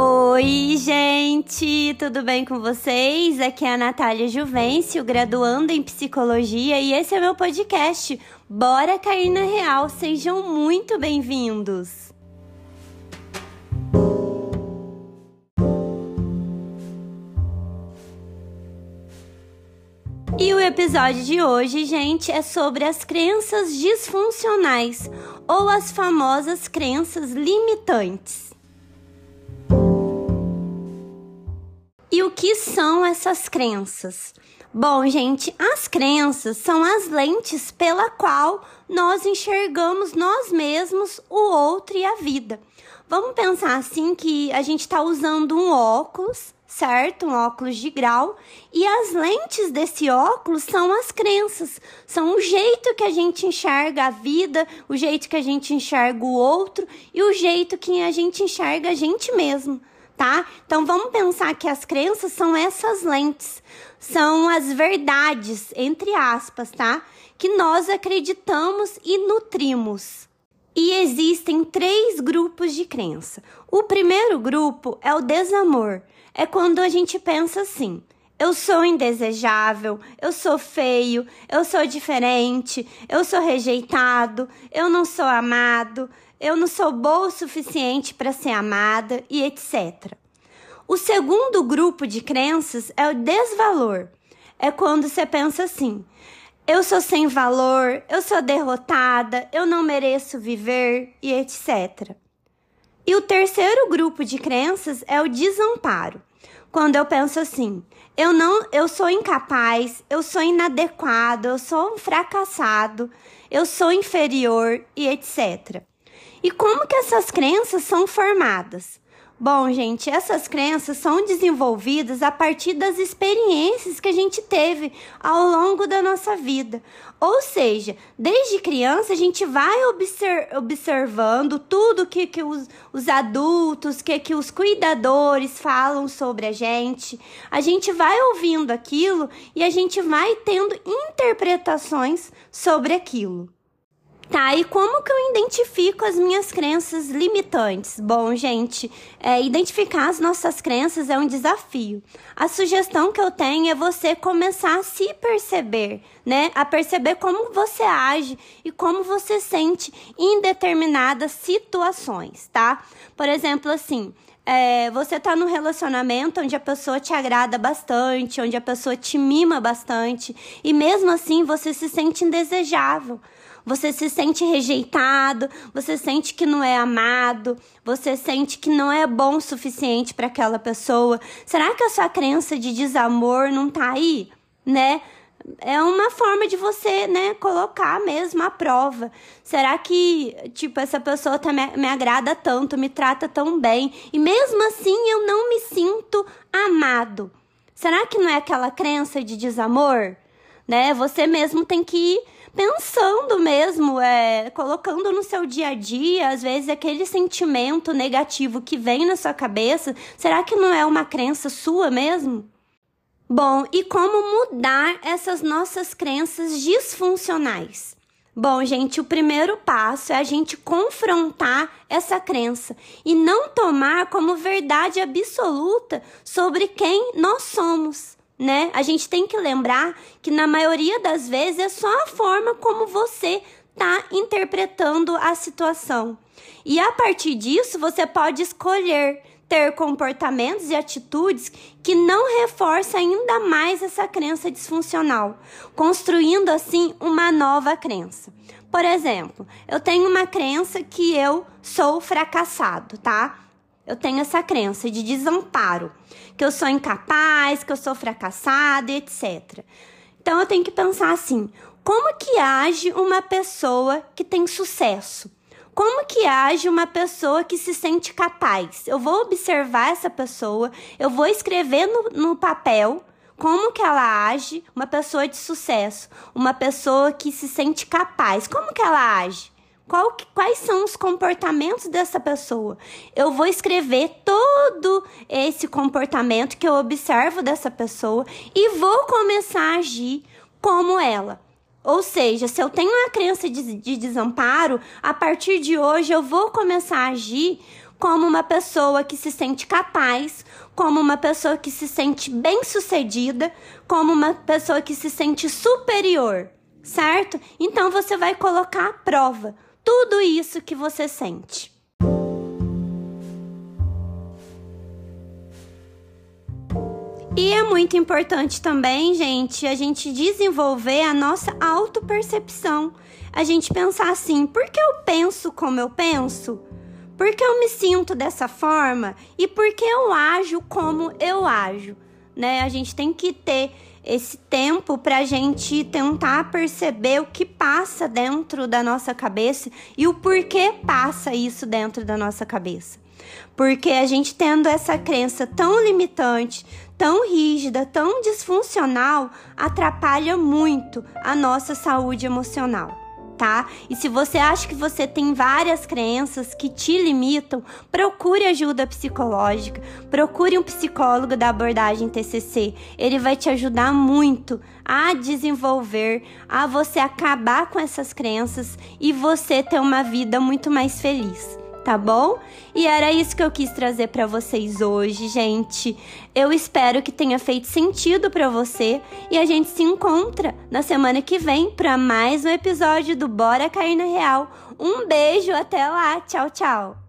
Oi, gente, tudo bem com vocês? Aqui é a Natália Juvencio, graduando em psicologia, e esse é meu podcast. Bora cair na real, sejam muito bem-vindos. E o episódio de hoje, gente, é sobre as crenças disfuncionais ou as famosas crenças limitantes. O que são essas crenças? Bom, gente, as crenças são as lentes pela qual nós enxergamos nós mesmos, o outro e a vida. Vamos pensar assim que a gente está usando um óculos, certo? Um óculos de grau, e as lentes desse óculos são as crenças, são o jeito que a gente enxerga a vida, o jeito que a gente enxerga o outro e o jeito que a gente enxerga a gente mesmo tá? Então vamos pensar que as crenças são essas lentes, são as verdades, entre aspas, tá? Que nós acreditamos e nutrimos. E existem três grupos de crença. O primeiro grupo é o desamor. É quando a gente pensa assim: eu sou indesejável, eu sou feio, eu sou diferente, eu sou rejeitado, eu não sou amado, eu não sou boa o suficiente para ser amada e etc. O segundo grupo de crenças é o desvalor. É quando você pensa assim: eu sou sem valor, eu sou derrotada, eu não mereço viver e etc. E o terceiro grupo de crenças é o desamparo. Quando eu penso assim: eu não, eu sou incapaz, eu sou inadequado, eu sou um fracassado, eu sou inferior e etc. E como que essas crenças são formadas? Bom, gente, essas crenças são desenvolvidas a partir das experiências que a gente teve ao longo da nossa vida. Ou seja, desde criança a gente vai observando tudo que, que os, os adultos, que, que os cuidadores falam sobre a gente. A gente vai ouvindo aquilo e a gente vai tendo interpretações sobre aquilo. Tá, e como que eu identifico as minhas crenças limitantes? Bom, gente, é, identificar as nossas crenças é um desafio. A sugestão que eu tenho é você começar a se perceber, né? A perceber como você age e como você sente em determinadas situações, tá? Por exemplo, assim, é, você tá num relacionamento onde a pessoa te agrada bastante, onde a pessoa te mima bastante, e mesmo assim você se sente indesejável você se sente rejeitado, você sente que não é amado, você sente que não é bom o suficiente para aquela pessoa. Será que a sua crença de desamor não tá aí, né? É uma forma de você, né, colocar mesmo a prova. Será que, tipo, essa pessoa tá, me, me agrada tanto, me trata tão bem, e mesmo assim eu não me sinto amado? Será que não é aquela crença de desamor? Né? Você mesmo tem que ir pensando mesmo, é, colocando no seu dia a dia, às vezes aquele sentimento negativo que vem na sua cabeça, será que não é uma crença sua mesmo? Bom, e como mudar essas nossas crenças disfuncionais? Bom, gente, o primeiro passo é a gente confrontar essa crença e não tomar como verdade absoluta sobre quem nós somos né? A gente tem que lembrar que na maioria das vezes é só a forma como você está interpretando a situação. E a partir disso, você pode escolher ter comportamentos e atitudes que não reforçam ainda mais essa crença disfuncional, construindo assim uma nova crença. Por exemplo, eu tenho uma crença que eu sou fracassado, tá? Eu tenho essa crença de desamparo, que eu sou incapaz, que eu sou fracassada, etc. Então eu tenho que pensar assim: como que age uma pessoa que tem sucesso? Como que age uma pessoa que se sente capaz? Eu vou observar essa pessoa, eu vou escrever no, no papel como que ela age, uma pessoa de sucesso, uma pessoa que se sente capaz. Como que ela age? Qual, quais são os comportamentos dessa pessoa? Eu vou escrever todo esse comportamento que eu observo dessa pessoa e vou começar a agir como ela. Ou seja, se eu tenho uma crença de, de desamparo, a partir de hoje eu vou começar a agir como uma pessoa que se sente capaz, como uma pessoa que se sente bem-sucedida, como uma pessoa que se sente superior, certo? Então você vai colocar à prova tudo isso que você sente. E é muito importante também, gente, a gente desenvolver a nossa autopercepção. A gente pensar assim: por que eu penso como eu penso? Por que eu me sinto dessa forma? E por que eu ajo como eu ajo? Né? A gente tem que ter esse tempo para a gente tentar perceber o que passa dentro da nossa cabeça e o porquê passa isso dentro da nossa cabeça. Porque a gente tendo essa crença tão limitante, tão rígida, tão disfuncional, atrapalha muito a nossa saúde emocional. Tá? E se você acha que você tem várias crenças que te limitam, procure ajuda psicológica, procure um psicólogo da abordagem TCC. Ele vai te ajudar muito a desenvolver, a você acabar com essas crenças e você ter uma vida muito mais feliz tá bom? E era isso que eu quis trazer para vocês hoje, gente. Eu espero que tenha feito sentido para você e a gente se encontra na semana que vem para mais um episódio do Bora Cair na Real. Um beijo, até lá. Tchau, tchau.